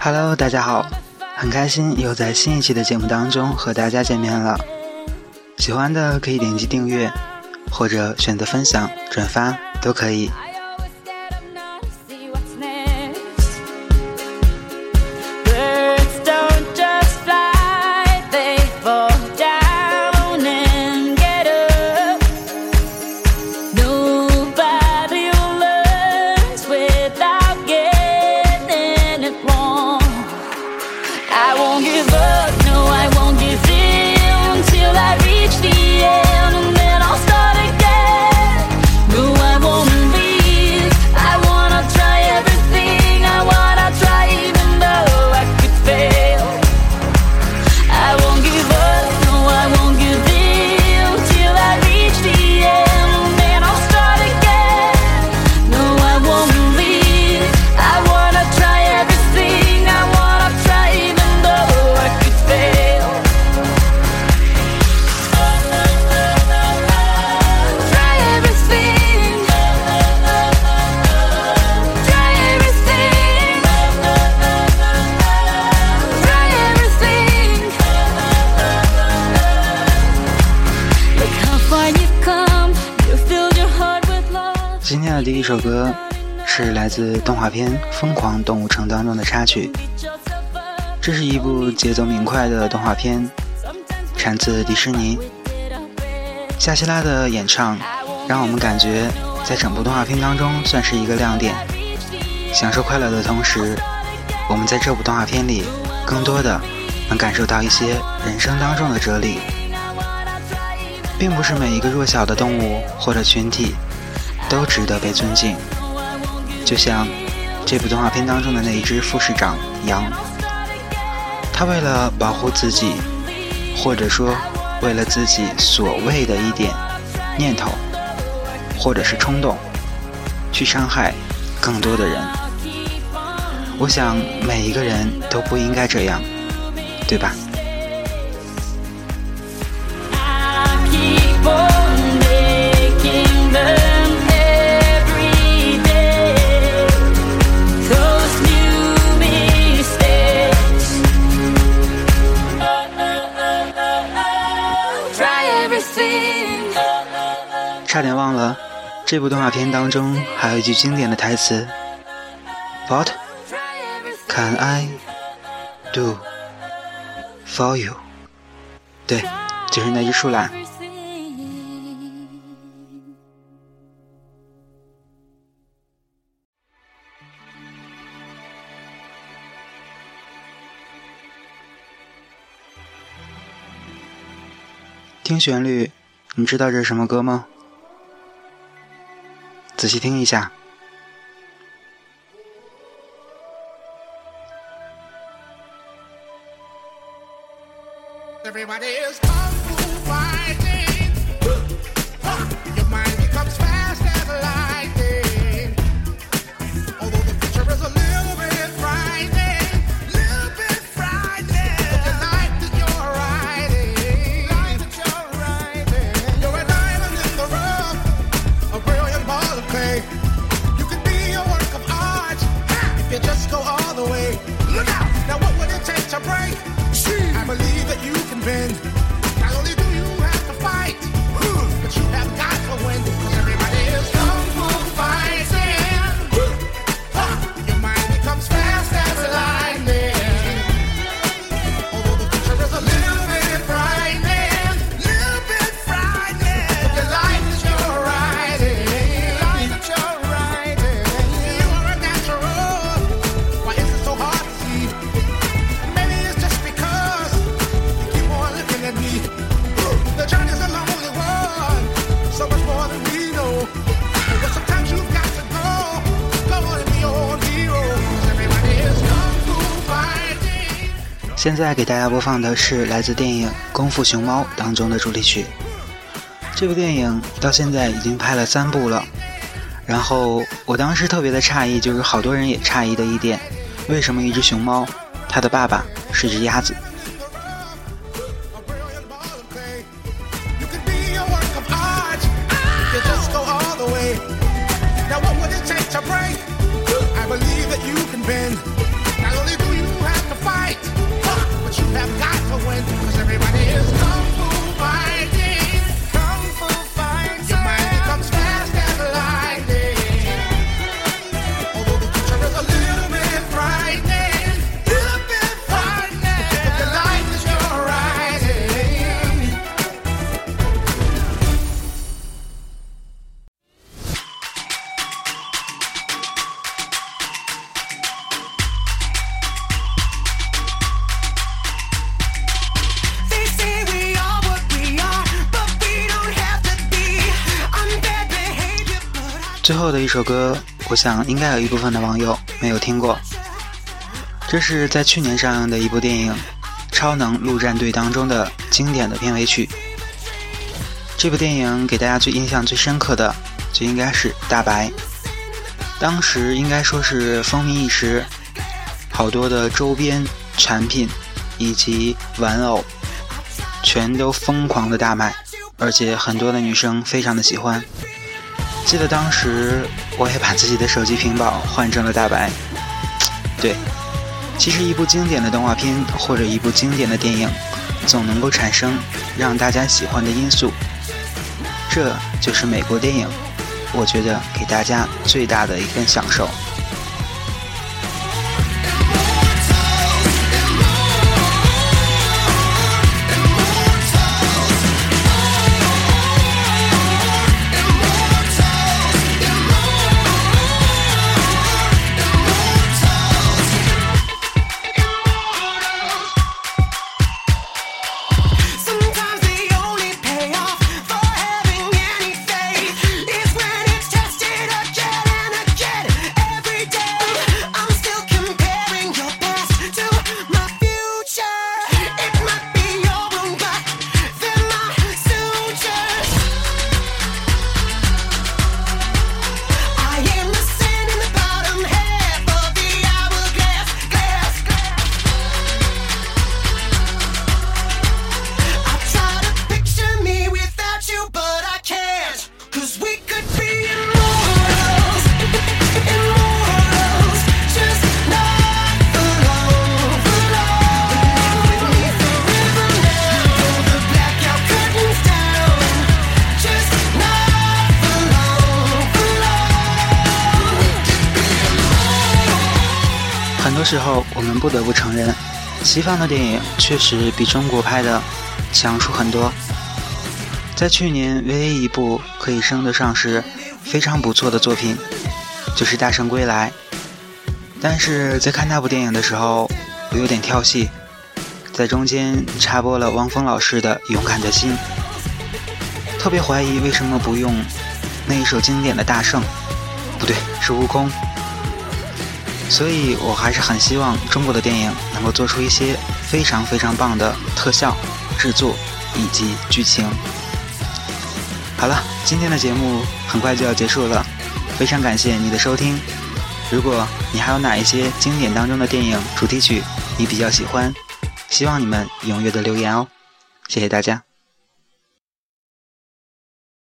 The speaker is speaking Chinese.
Hello，大家好，很开心又在新一期的节目当中和大家见面了。喜欢的可以点击订阅，或者选择分享、转发都可以。don't give up. 今天的第一首歌是来自动画片《疯狂动物城》当中的插曲。这是一部节奏明快的动画片，产自迪士尼。夏希拉的演唱让我们感觉在整部动画片当中算是一个亮点。享受快乐的同时，我们在这部动画片里更多的能感受到一些人生当中的哲理，并不是每一个弱小的动物或者群体。都值得被尊敬，就像这部动画片当中的那一只副市长羊，他为了保护自己，或者说为了自己所谓的一点念头，或者是冲动，去伤害更多的人。我想每一个人都不应该这样，对吧？差点忘了，这部动画片当中还有一句经典的台词：“What can I do for you？” 对，就是那只树懒。听旋律，你知道这是什么歌吗？仔细听一下。现在给大家播放的是来自电影《功夫熊猫》当中的主题曲。这部电影到现在已经拍了三部了。然后我当时特别的诧异，就是好多人也诧异的一点，为什么一只熊猫，它的爸爸是一只鸭子？最后的一首歌，我想应该有一部分的网友没有听过。这是在去年上映的一部电影《超能陆战队》当中的经典的片尾曲。这部电影给大家最印象最深刻的，就应该是大白。当时应该说是风靡一时，好多的周边产品以及玩偶，全都疯狂的大卖，而且很多的女生非常的喜欢。记得当时我也把自己的手机屏保换成了大白。对，其实一部经典的动画片或者一部经典的电影，总能够产生让大家喜欢的因素。这就是美国电影，我觉得给大家最大的一份享受。时候，我们不得不承认，西方的电影确实比中国拍的强出很多。在去年，唯一一部可以称得上是非常不错的作品，就是《大圣归来》。但是在看那部电影的时候，我有点跳戏，在中间插播了汪峰老师的《勇敢的心》，特别怀疑为什么不用那一首经典的《大圣》，不对，是《悟空》。所以我还是很希望中国的电影能够做出一些非常非常棒的特效制作以及剧情。好了，今天的节目很快就要结束了，非常感谢你的收听。如果你还有哪一些经典当中的电影主题曲你比较喜欢，希望你们踊跃的留言哦。谢谢大家。